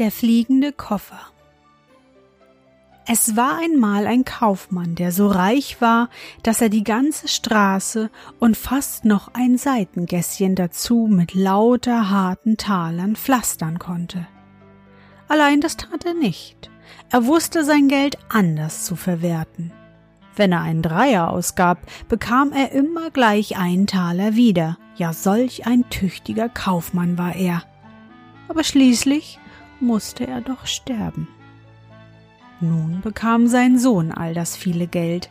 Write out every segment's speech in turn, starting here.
Der fliegende Koffer. Es war einmal ein Kaufmann, der so reich war, dass er die ganze Straße und fast noch ein Seitengässchen dazu mit lauter harten Talern pflastern konnte. Allein das tat er nicht. Er wusste sein Geld anders zu verwerten. Wenn er einen Dreier ausgab, bekam er immer gleich einen Taler wieder. Ja, solch ein tüchtiger Kaufmann war er. Aber schließlich musste er doch sterben. Nun bekam sein Sohn all das viele Geld.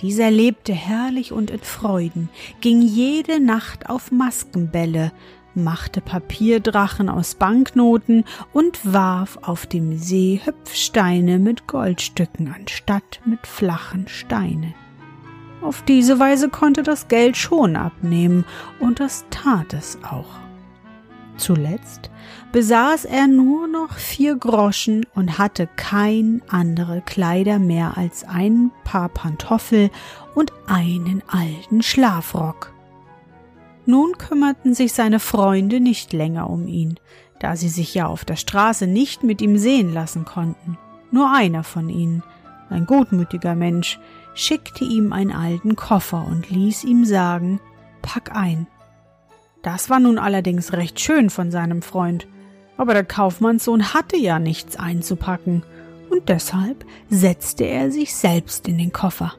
Dieser lebte herrlich und in Freuden, ging jede Nacht auf Maskenbälle, machte Papierdrachen aus Banknoten und warf auf dem See Hüpfsteine mit Goldstücken anstatt mit flachen Steinen. Auf diese Weise konnte das Geld schon abnehmen, und das tat es auch. Zuletzt besaß er nur noch vier Groschen und hatte kein andere Kleider mehr als ein paar Pantoffel und einen alten Schlafrock. Nun kümmerten sich seine Freunde nicht länger um ihn, da sie sich ja auf der Straße nicht mit ihm sehen lassen konnten. Nur einer von ihnen, ein gutmütiger Mensch, schickte ihm einen alten Koffer und ließ ihm sagen, pack ein. Das war nun allerdings recht schön von seinem Freund, aber der Kaufmannssohn hatte ja nichts einzupacken, und deshalb setzte er sich selbst in den Koffer.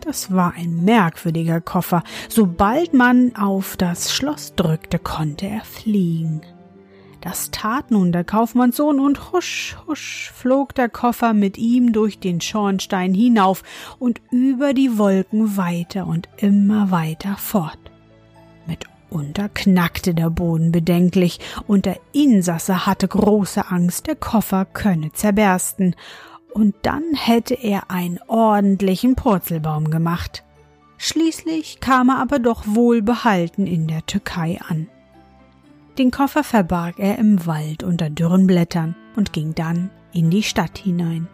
Das war ein merkwürdiger Koffer. Sobald man auf das Schloss drückte, konnte er fliegen. Das tat nun der Kaufmannssohn und husch, husch flog der Koffer mit ihm durch den Schornstein hinauf und über die Wolken weiter und immer weiter fort. Mitunter knackte der Boden bedenklich, und der Insasse hatte große Angst, der Koffer könne zerbersten, und dann hätte er einen ordentlichen Purzelbaum gemacht. Schließlich kam er aber doch wohlbehalten in der Türkei an. Den Koffer verbarg er im Wald unter dürren Blättern und ging dann in die Stadt hinein.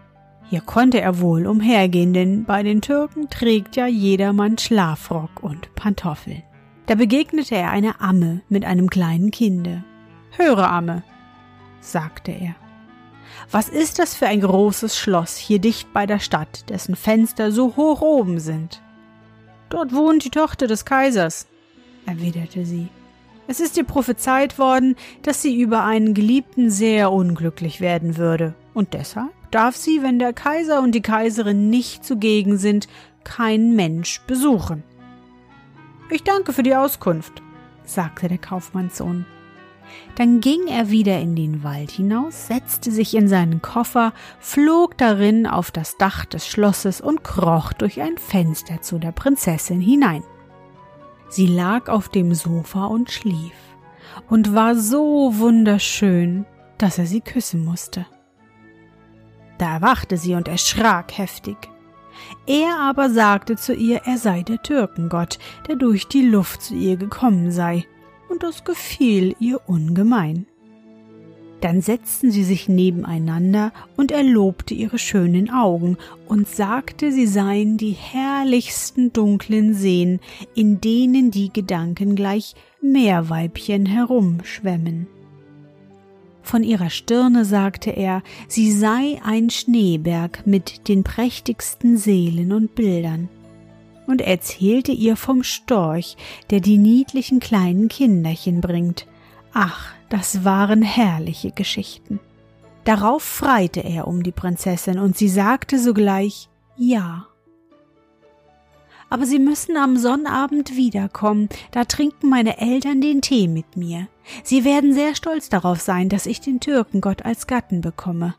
Hier konnte er wohl umhergehen, denn bei den Türken trägt ja jedermann Schlafrock und Pantoffeln. Da begegnete er einer Amme mit einem kleinen Kinde. Höre, Amme, sagte er. Was ist das für ein großes Schloss hier dicht bei der Stadt, dessen Fenster so hoch oben sind? Dort wohnt die Tochter des Kaisers, erwiderte sie. Es ist ihr prophezeit worden, dass sie über einen Geliebten sehr unglücklich werden würde, und deshalb darf sie, wenn der Kaiser und die Kaiserin nicht zugegen sind, kein Mensch besuchen. Ich danke für die Auskunft, sagte der Kaufmannssohn. Dann ging er wieder in den Wald hinaus, setzte sich in seinen Koffer, flog darin auf das Dach des Schlosses und kroch durch ein Fenster zu der Prinzessin hinein. Sie lag auf dem Sofa und schlief und war so wunderschön, dass er sie küssen musste. Da erwachte sie und erschrak heftig. Er aber sagte zu ihr, er sei der Türkengott, der durch die Luft zu ihr gekommen sei, und das gefiel ihr ungemein. Dann setzten sie sich nebeneinander, und er lobte ihre schönen Augen und sagte, sie seien die herrlichsten dunklen Seen, in denen die Gedanken gleich Meerweibchen herumschwemmen. Von ihrer Stirne sagte er, sie sei ein Schneeberg mit den prächtigsten Seelen und Bildern. Und erzählte ihr vom Storch, der die niedlichen kleinen Kinderchen bringt, Ach, das waren herrliche Geschichten. Darauf freite er um die Prinzessin, und sie sagte sogleich Ja. Aber Sie müssen am Sonnabend wiederkommen, da trinken meine Eltern den Tee mit mir. Sie werden sehr stolz darauf sein, dass ich den Türkengott als Gatten bekomme.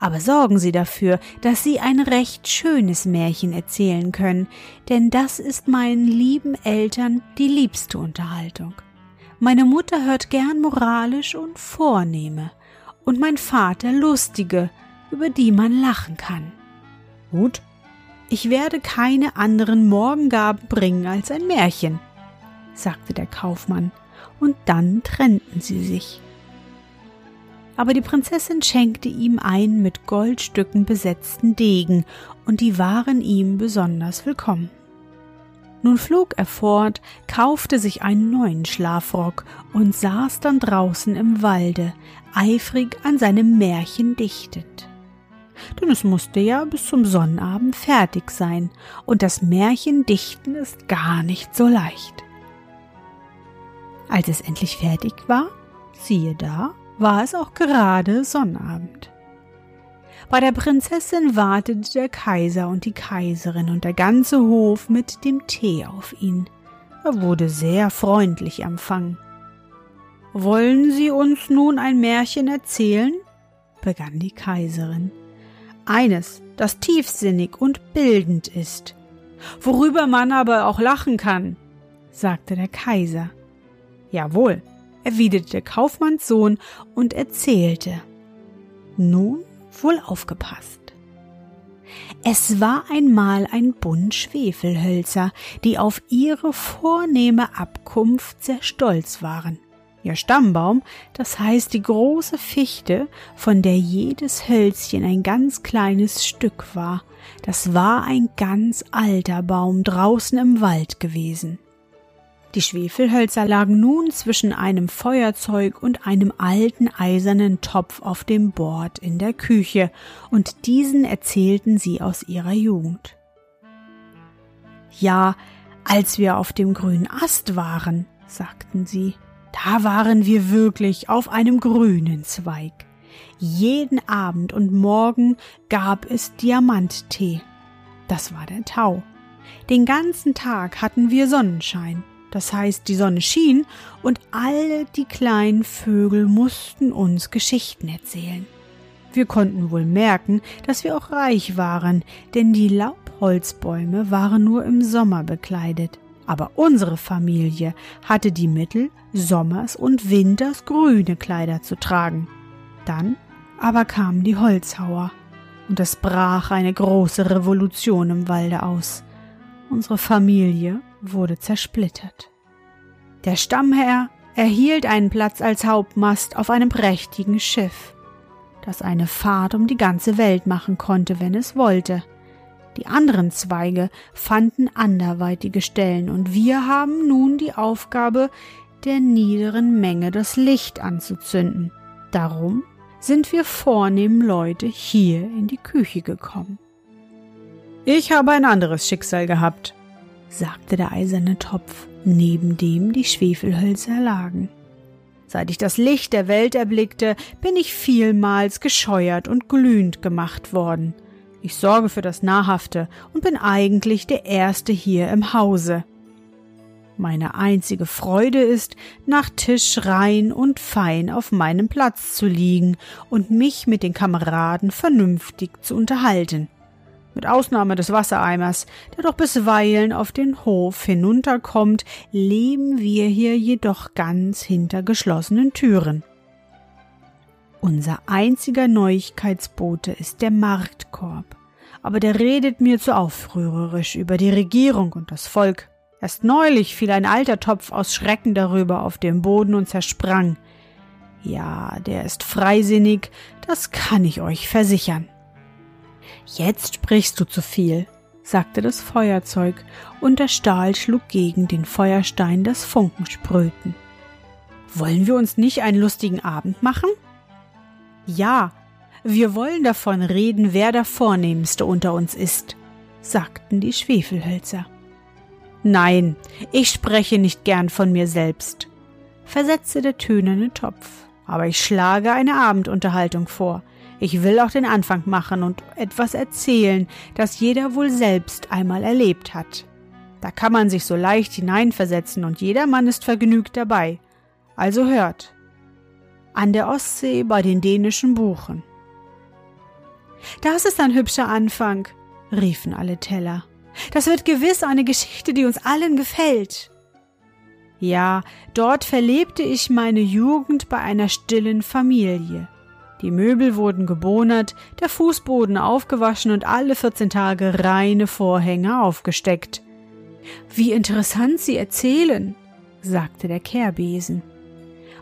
Aber sorgen Sie dafür, dass Sie ein recht schönes Märchen erzählen können, denn das ist meinen lieben Eltern die liebste Unterhaltung. Meine Mutter hört gern moralisch und vornehme, und mein Vater lustige, über die man lachen kann. Gut, ich werde keine anderen Morgengaben bringen als ein Märchen, sagte der Kaufmann, und dann trennten sie sich. Aber die Prinzessin schenkte ihm einen mit Goldstücken besetzten Degen, und die waren ihm besonders willkommen. Nun flog er fort, kaufte sich einen neuen Schlafrock und saß dann draußen im Walde, eifrig an seinem Märchen dichtend denn es musste ja bis zum Sonnabend fertig sein, und das Märchen dichten ist gar nicht so leicht. Als es endlich fertig war, siehe da, war es auch gerade Sonnabend. Bei der Prinzessin wartete der Kaiser und die Kaiserin und der ganze Hof mit dem Tee auf ihn. Er wurde sehr freundlich empfangen. Wollen Sie uns nun ein Märchen erzählen? begann die Kaiserin eines, das tiefsinnig und bildend ist, worüber man aber auch lachen kann, sagte der Kaiser. Jawohl, erwiderte der Kaufmannssohn und erzählte. Nun wohl aufgepasst. Es war einmal ein Bund Schwefelhölzer, die auf ihre vornehme Abkunft sehr stolz waren ihr Stammbaum, das heißt die große Fichte, von der jedes Hölzchen ein ganz kleines Stück war, das war ein ganz alter Baum draußen im Wald gewesen. Die Schwefelhölzer lagen nun zwischen einem Feuerzeug und einem alten eisernen Topf auf dem Bord in der Küche, und diesen erzählten sie aus ihrer Jugend. Ja, als wir auf dem grünen Ast waren, sagten sie, da waren wir wirklich auf einem grünen Zweig. Jeden Abend und Morgen gab es Diamanttee. Das war der Tau. Den ganzen Tag hatten wir Sonnenschein. Das heißt, die Sonne schien und alle die kleinen Vögel mussten uns Geschichten erzählen. Wir konnten wohl merken, dass wir auch reich waren, denn die Laubholzbäume waren nur im Sommer bekleidet aber unsere Familie hatte die Mittel, sommers und winters grüne Kleider zu tragen. Dann aber kamen die Holzhauer, und es brach eine große Revolution im Walde aus. Unsere Familie wurde zersplittert. Der Stammherr erhielt einen Platz als Hauptmast auf einem prächtigen Schiff, das eine Fahrt um die ganze Welt machen konnte, wenn es wollte. Die anderen Zweige fanden anderweitige Stellen und wir haben nun die Aufgabe, der niederen Menge das Licht anzuzünden. Darum sind wir vornehmen Leute hier in die Küche gekommen. Ich habe ein anderes Schicksal gehabt, sagte der eiserne Topf, neben dem die Schwefelhölzer lagen. Seit ich das Licht der Welt erblickte, bin ich vielmals gescheuert und glühend gemacht worden. Ich sorge für das Nahrhafte und bin eigentlich der Erste hier im Hause. Meine einzige Freude ist, nach Tisch rein und fein auf meinem Platz zu liegen und mich mit den Kameraden vernünftig zu unterhalten. Mit Ausnahme des Wassereimers, der doch bisweilen auf den Hof hinunterkommt, leben wir hier jedoch ganz hinter geschlossenen Türen. Unser einziger Neuigkeitsbote ist der Marktkorb. Aber der redet mir zu aufrührerisch über die Regierung und das Volk. Erst neulich fiel ein alter Topf aus Schrecken darüber auf den Boden und zersprang. Ja, der ist freisinnig, das kann ich euch versichern. Jetzt sprichst du zu viel, sagte das Feuerzeug, und der Stahl schlug gegen den Feuerstein, das Funken sprühten. Wollen wir uns nicht einen lustigen Abend machen? Ja, wir wollen davon reden, wer der Vornehmste unter uns ist, sagten die Schwefelhölzer. Nein, ich spreche nicht gern von mir selbst, versetzte der tönerne Topf. Aber ich schlage eine Abendunterhaltung vor. Ich will auch den Anfang machen und etwas erzählen, das jeder wohl selbst einmal erlebt hat. Da kann man sich so leicht hineinversetzen und jedermann ist vergnügt dabei. Also hört. An der Ostsee bei den dänischen Buchen. Das ist ein hübscher Anfang, riefen alle Teller. Das wird gewiss eine Geschichte, die uns allen gefällt. Ja, dort verlebte ich meine Jugend bei einer stillen Familie. Die Möbel wurden gebonert, der Fußboden aufgewaschen und alle vierzehn Tage reine Vorhänge aufgesteckt. Wie interessant Sie erzählen, sagte der Kehrbesen.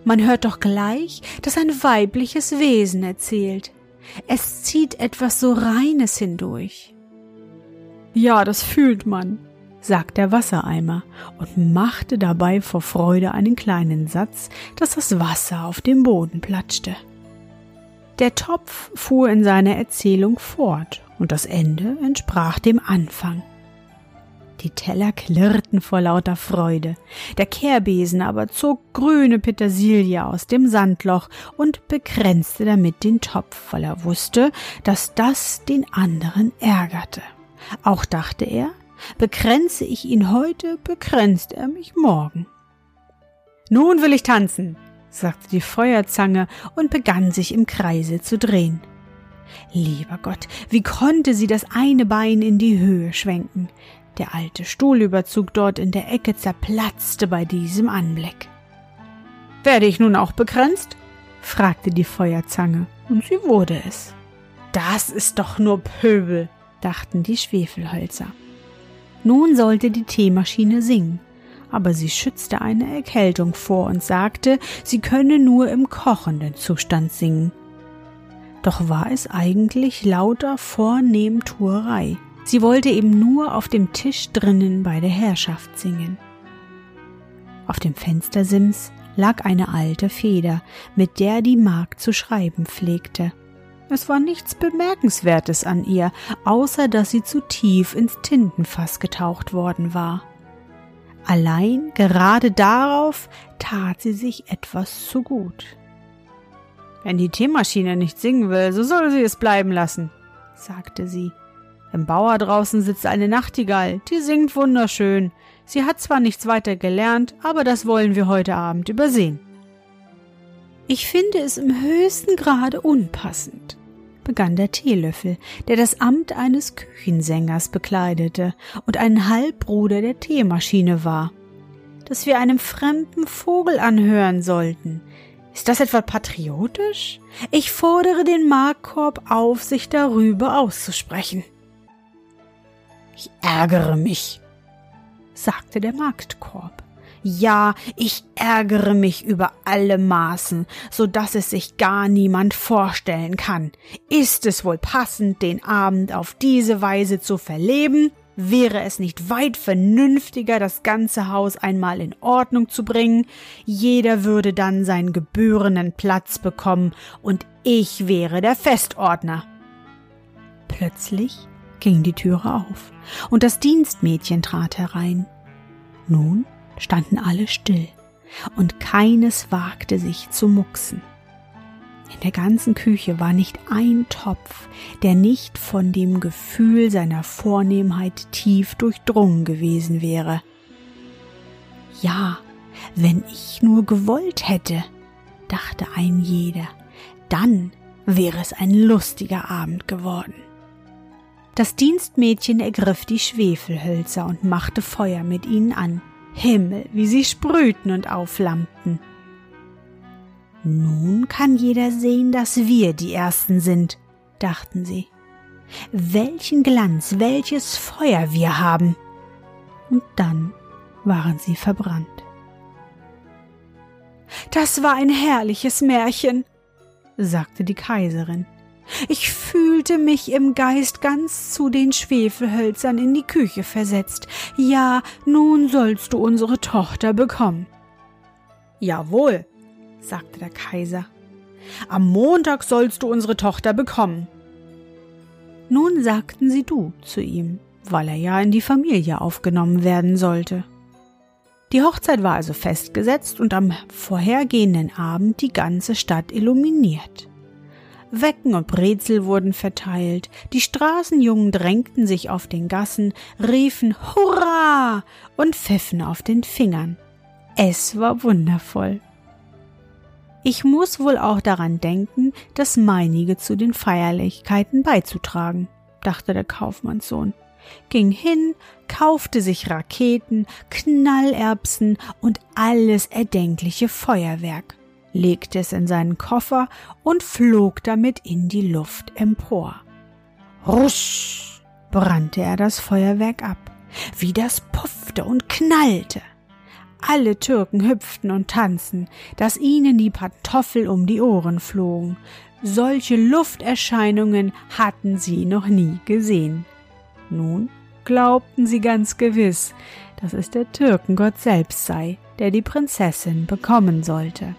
Man hört doch gleich, dass ein weibliches Wesen erzählt. Es zieht etwas so Reines hindurch. Ja, das fühlt man, sagt der Wassereimer und machte dabei vor Freude einen kleinen Satz, dass das Wasser auf dem Boden platschte. Der Topf fuhr in seiner Erzählung fort, und das Ende entsprach dem Anfang. Die Teller klirrten vor lauter Freude. Der Kehrbesen aber zog grüne Petersilie aus dem Sandloch und begrenzte damit den Topf, weil er wusste, dass das den anderen ärgerte. Auch dachte er, begrenze ich ihn heute, begrenzt er mich morgen. Nun will ich tanzen, sagte die Feuerzange und begann sich im Kreise zu drehen. Lieber Gott, wie konnte sie das eine Bein in die Höhe schwenken? Der alte Stuhlüberzug dort in der Ecke zerplatzte bei diesem Anblick. Werde ich nun auch begrenzt? fragte die Feuerzange, und sie wurde es. Das ist doch nur Pöbel, dachten die Schwefelhölzer. Nun sollte die Teemaschine singen, aber sie schützte eine Erkältung vor und sagte, sie könne nur im kochenden Zustand singen. Doch war es eigentlich lauter Vornehmtuerei. Sie wollte eben nur auf dem Tisch drinnen bei der Herrschaft singen. Auf dem Fenstersims lag eine alte Feder, mit der die Magd zu schreiben pflegte. Es war nichts Bemerkenswertes an ihr, außer dass sie zu tief ins Tintenfass getaucht worden war. Allein gerade darauf tat sie sich etwas zu gut. Wenn die Teemaschine nicht singen will, so soll sie es bleiben lassen, sagte sie im Bauer draußen sitzt eine Nachtigall, die singt wunderschön. Sie hat zwar nichts weiter gelernt, aber das wollen wir heute Abend übersehen. Ich finde es im höchsten Grade unpassend, begann der Teelöffel, der das Amt eines Küchensängers bekleidete und ein Halbbruder der Teemaschine war, dass wir einem fremden Vogel anhören sollten. Ist das etwa patriotisch? Ich fordere den Markkorb auf, sich darüber auszusprechen. Ich ärgere mich, sagte der Marktkorb. Ja, ich ärgere mich über alle Maßen, so dass es sich gar niemand vorstellen kann. Ist es wohl passend, den Abend auf diese Weise zu verleben? Wäre es nicht weit vernünftiger, das ganze Haus einmal in Ordnung zu bringen? Jeder würde dann seinen gebührenden Platz bekommen und ich wäre der Festordner. Plötzlich ging die Türe auf, und das Dienstmädchen trat herein. Nun standen alle still, und keines wagte sich zu mucksen. In der ganzen Küche war nicht ein Topf, der nicht von dem Gefühl seiner Vornehmheit tief durchdrungen gewesen wäre. Ja, wenn ich nur gewollt hätte, dachte ein jeder, dann wäre es ein lustiger Abend geworden. Das Dienstmädchen ergriff die Schwefelhölzer und machte Feuer mit ihnen an. Himmel, wie sie sprühten und aufflammten. Nun kann jeder sehen, dass wir die Ersten sind, dachten sie. Welchen Glanz, welches Feuer wir haben. Und dann waren sie verbrannt. Das war ein herrliches Märchen, sagte die Kaiserin. Ich fühlte mich im Geist ganz zu den Schwefelhölzern in die Küche versetzt. Ja, nun sollst du unsere Tochter bekommen. Jawohl, sagte der Kaiser. Am Montag sollst du unsere Tochter bekommen. Nun sagten sie du zu ihm, weil er ja in die Familie aufgenommen werden sollte. Die Hochzeit war also festgesetzt und am vorhergehenden Abend die ganze Stadt illuminiert. Wecken und Brezel wurden verteilt, die Straßenjungen drängten sich auf den Gassen, riefen Hurra und pfiffen auf den Fingern. Es war wundervoll. Ich muss wohl auch daran denken, das meinige zu den Feierlichkeiten beizutragen, dachte der Kaufmannssohn, ging hin, kaufte sich Raketen, Knallerbsen und alles erdenkliche Feuerwerk legte es in seinen Koffer und flog damit in die Luft empor. Rusch brannte er das Feuerwerk ab, wie das puffte und knallte. Alle Türken hüpften und tanzten, dass ihnen die Pantoffel um die Ohren flogen. Solche Lufterscheinungen hatten sie noch nie gesehen. Nun glaubten sie ganz gewiss, dass es der Türkengott selbst sei, der die Prinzessin bekommen sollte.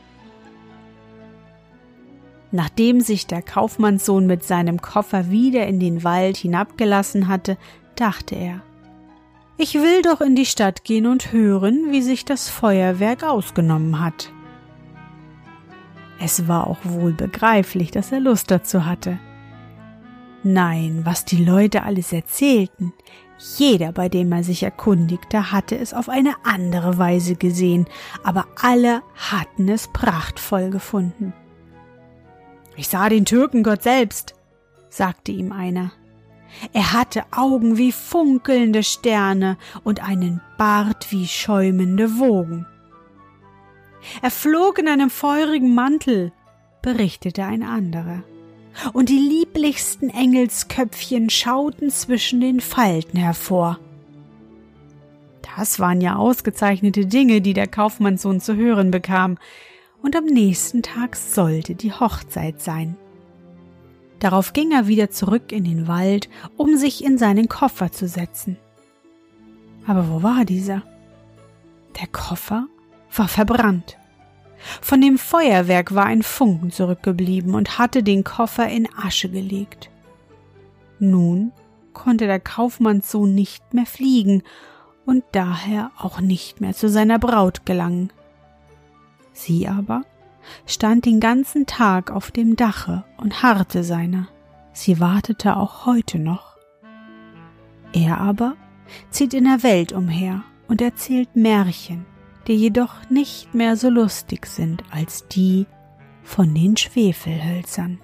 Nachdem sich der Kaufmannssohn mit seinem Koffer wieder in den Wald hinabgelassen hatte, dachte er Ich will doch in die Stadt gehen und hören, wie sich das Feuerwerk ausgenommen hat. Es war auch wohl begreiflich, dass er Lust dazu hatte. Nein, was die Leute alles erzählten, jeder, bei dem er sich erkundigte, hatte es auf eine andere Weise gesehen, aber alle hatten es prachtvoll gefunden. Ich sah den Türkengott selbst, sagte ihm einer. Er hatte Augen wie funkelnde Sterne und einen Bart wie schäumende Wogen. Er flog in einem feurigen Mantel, berichtete ein anderer, und die lieblichsten Engelsköpfchen schauten zwischen den Falten hervor. Das waren ja ausgezeichnete Dinge, die der Kaufmannssohn zu hören bekam, und am nächsten Tag sollte die Hochzeit sein. Darauf ging er wieder zurück in den Wald, um sich in seinen Koffer zu setzen. Aber wo war dieser? Der Koffer war verbrannt. Von dem Feuerwerk war ein Funken zurückgeblieben und hatte den Koffer in Asche gelegt. Nun konnte der Kaufmannssohn nicht mehr fliegen und daher auch nicht mehr zu seiner Braut gelangen. Sie aber stand den ganzen Tag auf dem Dache und harrte seiner. Sie wartete auch heute noch. Er aber zieht in der Welt umher und erzählt Märchen, die jedoch nicht mehr so lustig sind als die von den Schwefelhölzern.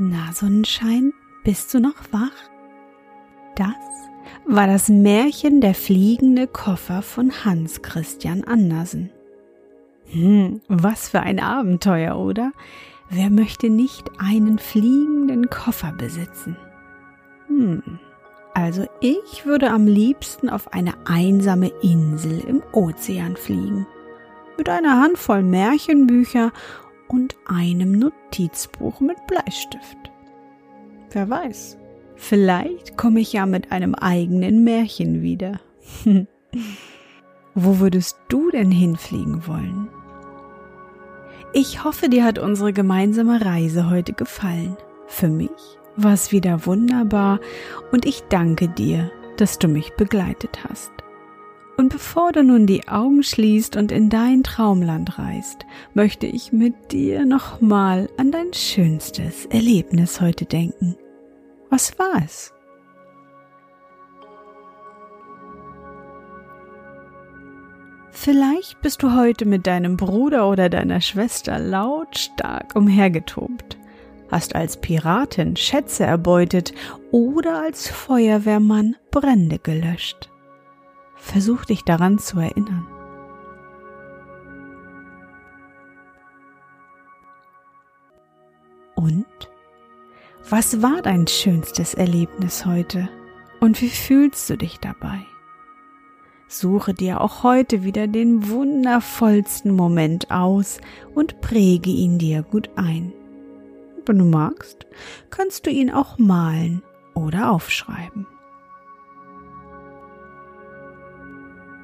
Na, Sonnenschein, bist du noch wach? Das war das Märchen der fliegende Koffer von Hans Christian Andersen. Hm, was für ein Abenteuer, oder? Wer möchte nicht einen fliegenden Koffer besitzen? Hm, also ich würde am liebsten auf eine einsame Insel im Ozean fliegen. Mit einer Handvoll Märchenbücher und einem Notizbuch mit Bleistift. Wer weiß, vielleicht komme ich ja mit einem eigenen Märchen wieder. Wo würdest du denn hinfliegen wollen? Ich hoffe, dir hat unsere gemeinsame Reise heute gefallen. Für mich war es wieder wunderbar und ich danke dir, dass du mich begleitet hast. Und bevor du nun die Augen schließt und in dein Traumland reist, möchte ich mit dir nochmal an dein schönstes Erlebnis heute denken. Was war es? Vielleicht bist du heute mit deinem Bruder oder deiner Schwester lautstark umhergetobt, hast als Piratin Schätze erbeutet oder als Feuerwehrmann Brände gelöscht. Versuch dich daran zu erinnern. Und? Was war dein schönstes Erlebnis heute? Und wie fühlst du dich dabei? Suche dir auch heute wieder den wundervollsten Moment aus und präge ihn dir gut ein. Wenn du magst, kannst du ihn auch malen oder aufschreiben.